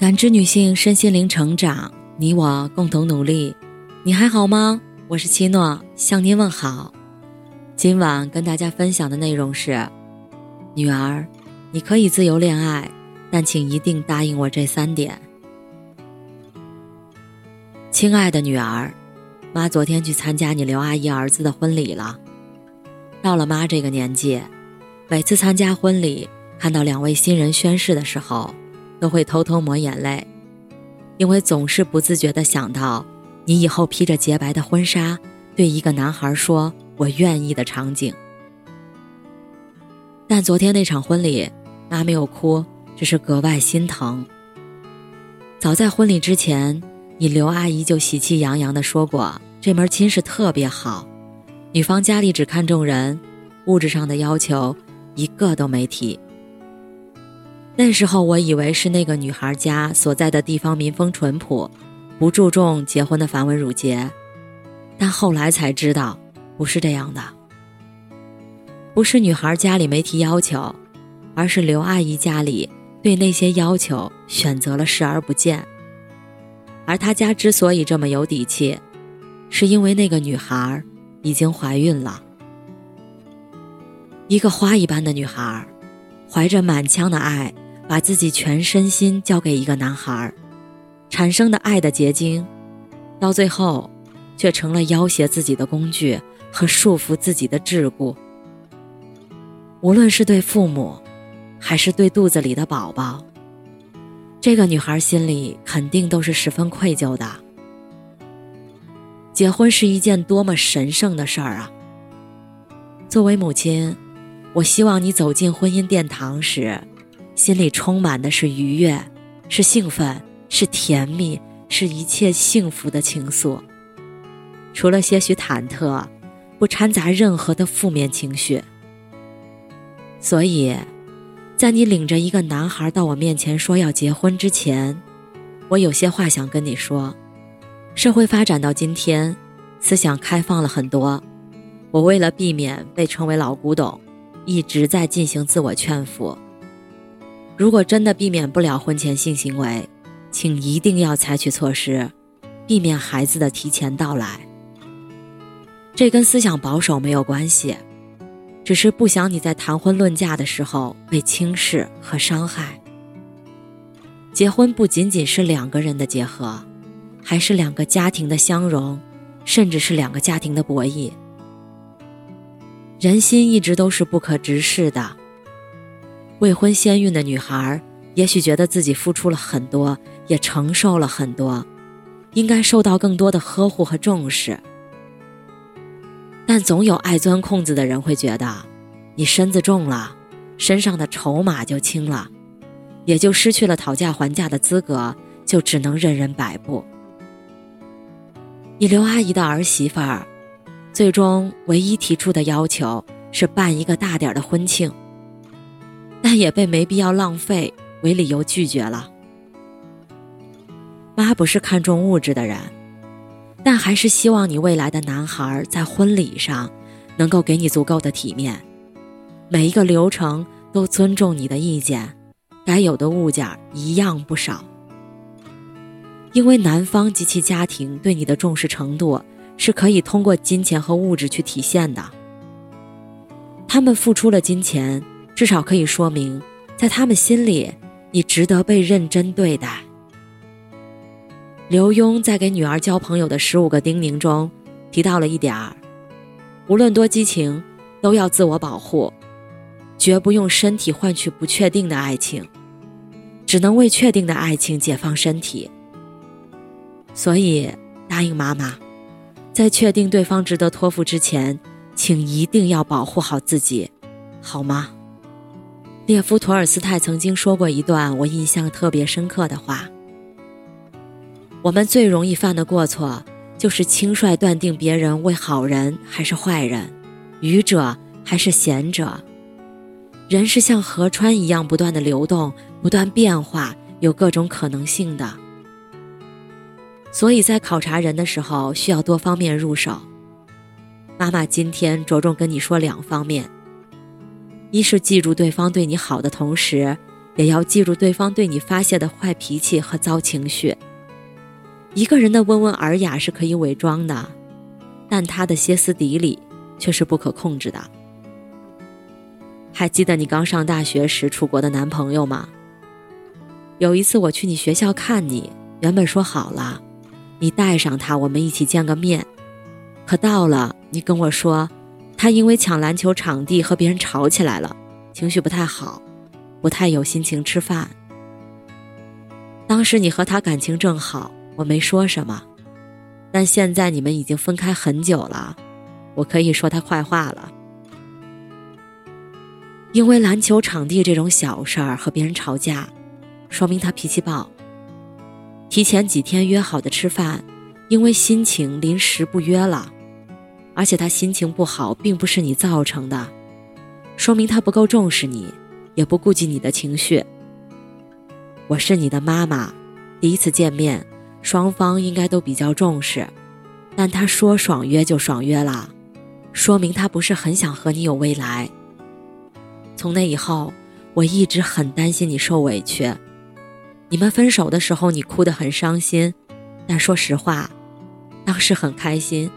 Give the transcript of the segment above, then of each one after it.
感知女性身心灵成长，你我共同努力。你还好吗？我是七诺，向您问好。今晚跟大家分享的内容是：女儿，你可以自由恋爱，但请一定答应我这三点。亲爱的女儿，妈昨天去参加你刘阿姨儿子的婚礼了。到了妈这个年纪，每次参加婚礼，看到两位新人宣誓的时候。都会偷偷抹眼泪，因为总是不自觉地想到你以后披着洁白的婚纱，对一个男孩说“我愿意”的场景。但昨天那场婚礼，妈没有哭，只是格外心疼。早在婚礼之前，你刘阿姨就喜气洋洋地说过，这门亲事特别好，女方家里只看重人，物质上的要求一个都没提。那时候我以为是那个女孩家所在的地方民风淳朴，不注重结婚的繁文缛节，但后来才知道不是这样的。不是女孩家里没提要求，而是刘阿姨家里对那些要求选择了视而不见。而她家之所以这么有底气，是因为那个女孩已经怀孕了。一个花一般的女孩，怀着满腔的爱。把自己全身心交给一个男孩，产生的爱的结晶，到最后，却成了要挟自己的工具和束缚自己的桎梏。无论是对父母，还是对肚子里的宝宝，这个女孩心里肯定都是十分愧疚的。结婚是一件多么神圣的事儿啊！作为母亲，我希望你走进婚姻殿堂时。心里充满的是愉悦，是兴奋，是甜蜜，是一切幸福的情愫。除了些许忐忑，不掺杂任何的负面情绪。所以，在你领着一个男孩到我面前说要结婚之前，我有些话想跟你说。社会发展到今天，思想开放了很多。我为了避免被称为老古董，一直在进行自我劝服。如果真的避免不了婚前性行为，请一定要采取措施，避免孩子的提前到来。这跟思想保守没有关系，只是不想你在谈婚论嫁的时候被轻视和伤害。结婚不仅仅是两个人的结合，还是两个家庭的相融，甚至是两个家庭的博弈。人心一直都是不可直视的。未婚先孕的女孩，也许觉得自己付出了很多，也承受了很多，应该受到更多的呵护和重视。但总有爱钻空子的人会觉得，你身子重了，身上的筹码就轻了，也就失去了讨价还价的资格，就只能任人摆布。你刘阿姨的儿媳妇儿，最终唯一提出的要求是办一个大点的婚庆。但也被没必要浪费为理由拒绝了。妈不是看重物质的人，但还是希望你未来的男孩在婚礼上能够给你足够的体面，每一个流程都尊重你的意见，该有的物件一样不少。因为男方及其家庭对你的重视程度是可以通过金钱和物质去体现的，他们付出了金钱。至少可以说明，在他们心里，你值得被认真对待。刘墉在给女儿交朋友的十五个叮咛中，提到了一点儿：无论多激情，都要自我保护，绝不用身体换取不确定的爱情，只能为确定的爱情解放身体。所以，答应妈妈，在确定对方值得托付之前，请一定要保护好自己，好吗？列夫·托尔斯泰曾经说过一段我印象特别深刻的话：“我们最容易犯的过错，就是轻率断定别人为好人还是坏人，愚者还是贤者。人是像河川一样不断的流动，不断变化，有各种可能性的。所以在考察人的时候，需要多方面入手。妈妈今天着重跟你说两方面。”一是记住对方对你好的同时，也要记住对方对你发泄的坏脾气和糟情绪。一个人的温文尔雅是可以伪装的，但他的歇斯底里却是不可控制的。还记得你刚上大学时出国的男朋友吗？有一次我去你学校看你，原本说好了，你带上他，我们一起见个面。可到了，你跟我说，他因为抢篮球场地和别人吵起来了，情绪不太好，不太有心情吃饭。当时你和他感情正好，我没说什么，但现在你们已经分开很久了，我可以说他坏话了。因为篮球场地这种小事儿和别人吵架。说明他脾气暴。提前几天约好的吃饭，因为心情临时不约了，而且他心情不好并不是你造成的，说明他不够重视你，也不顾及你的情绪。我是你的妈妈，第一次见面，双方应该都比较重视，但他说爽约就爽约了，说明他不是很想和你有未来。从那以后，我一直很担心你受委屈。你们分手的时候，你哭得很伤心，但说实话，当时很开心，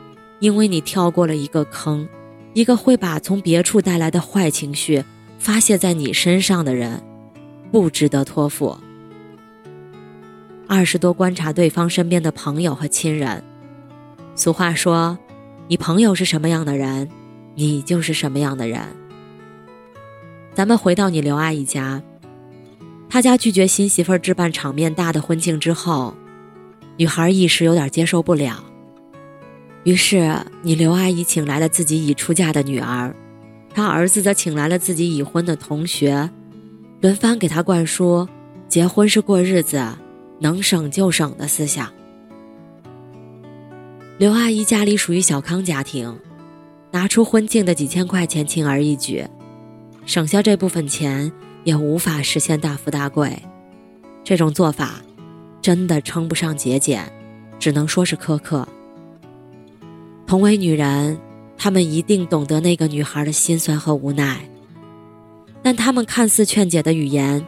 因为你跳过了一个坑，一个会把从别处带来的坏情绪发泄在你身上的人，不值得托付。二十多观察对方身边的朋友和亲人，俗话说，你朋友是什么样的人，你就是什么样的人。咱们回到你刘阿姨家。她家拒绝新媳妇置办场面大的婚庆之后，女孩一时有点接受不了。于是，你刘阿姨请来了自己已出嫁的女儿，她儿子则请来了自己已婚的同学，轮番给她灌输“结婚是过日子，能省就省”的思想。刘阿姨家里属于小康家庭，拿出婚庆的几千块钱轻而易举，省下这部分钱。也无法实现大富大贵，这种做法真的称不上节俭，只能说是苛刻。同为女人，她们一定懂得那个女孩的心酸和无奈，但她们看似劝解的语言，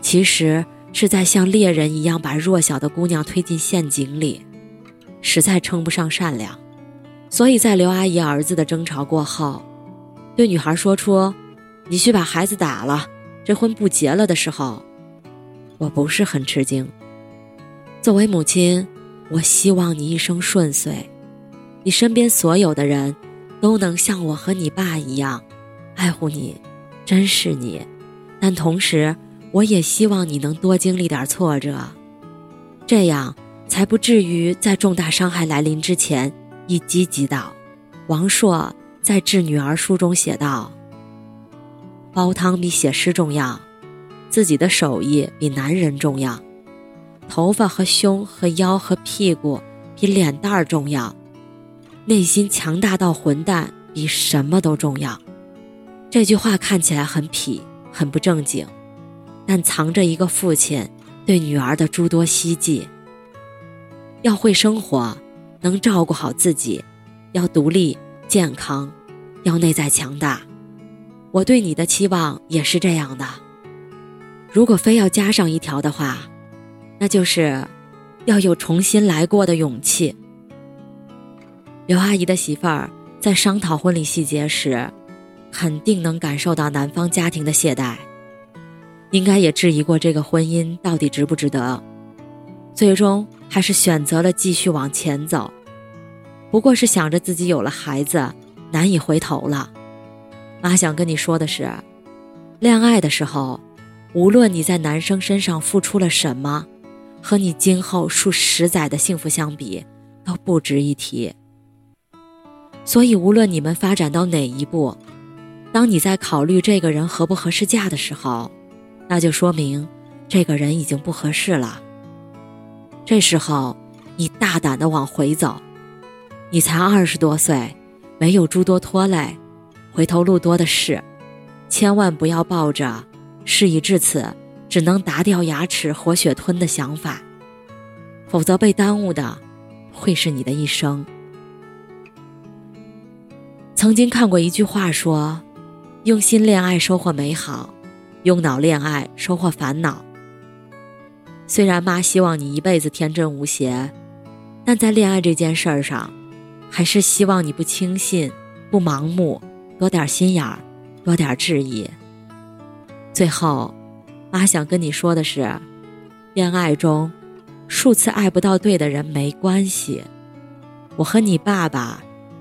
其实是在像猎人一样把弱小的姑娘推进陷阱里，实在称不上善良。所以在刘阿姨儿子的争吵过后，对女孩说出：“你去把孩子打了。”这婚不结了的时候，我不是很吃惊。作为母亲，我希望你一生顺遂，你身边所有的人都能像我和你爸一样爱护你、珍视你。但同时，我也希望你能多经历点挫折，这样才不至于在重大伤害来临之前一击即倒。王朔在《致女儿》书中写道。煲汤比写诗重要，自己的手艺比男人重要，头发和胸和腰和屁股比脸蛋儿重要，内心强大到混蛋比什么都重要。这句话看起来很痞，很不正经，但藏着一个父亲对女儿的诸多希冀。要会生活，能照顾好自己，要独立健康，要内在强大。我对你的期望也是这样的。如果非要加上一条的话，那就是要有重新来过的勇气。刘阿姨的媳妇儿在商讨婚礼细节时，肯定能感受到男方家庭的懈怠，应该也质疑过这个婚姻到底值不值得，最终还是选择了继续往前走。不过是想着自己有了孩子，难以回头了。妈想跟你说的是，恋爱的时候，无论你在男生身上付出了什么，和你今后数十载的幸福相比，都不值一提。所以，无论你们发展到哪一步，当你在考虑这个人合不合适嫁的时候，那就说明这个人已经不合适了。这时候，你大胆的往回走，你才二十多岁，没有诸多拖累。回头路多的是，千万不要抱着事已至此只能拔掉牙齿活血吞的想法，否则被耽误的会是你的一生。曾经看过一句话说：“用心恋爱收获美好，用脑恋爱，收获烦恼。虽然妈希望你一辈子天真无邪，但在恋爱这件事儿上，还是希望你不轻信，不盲目，多点心眼儿，多点质疑。最后，妈想跟你说的是，恋爱中，数次爱不到对的人没关系，我和你爸爸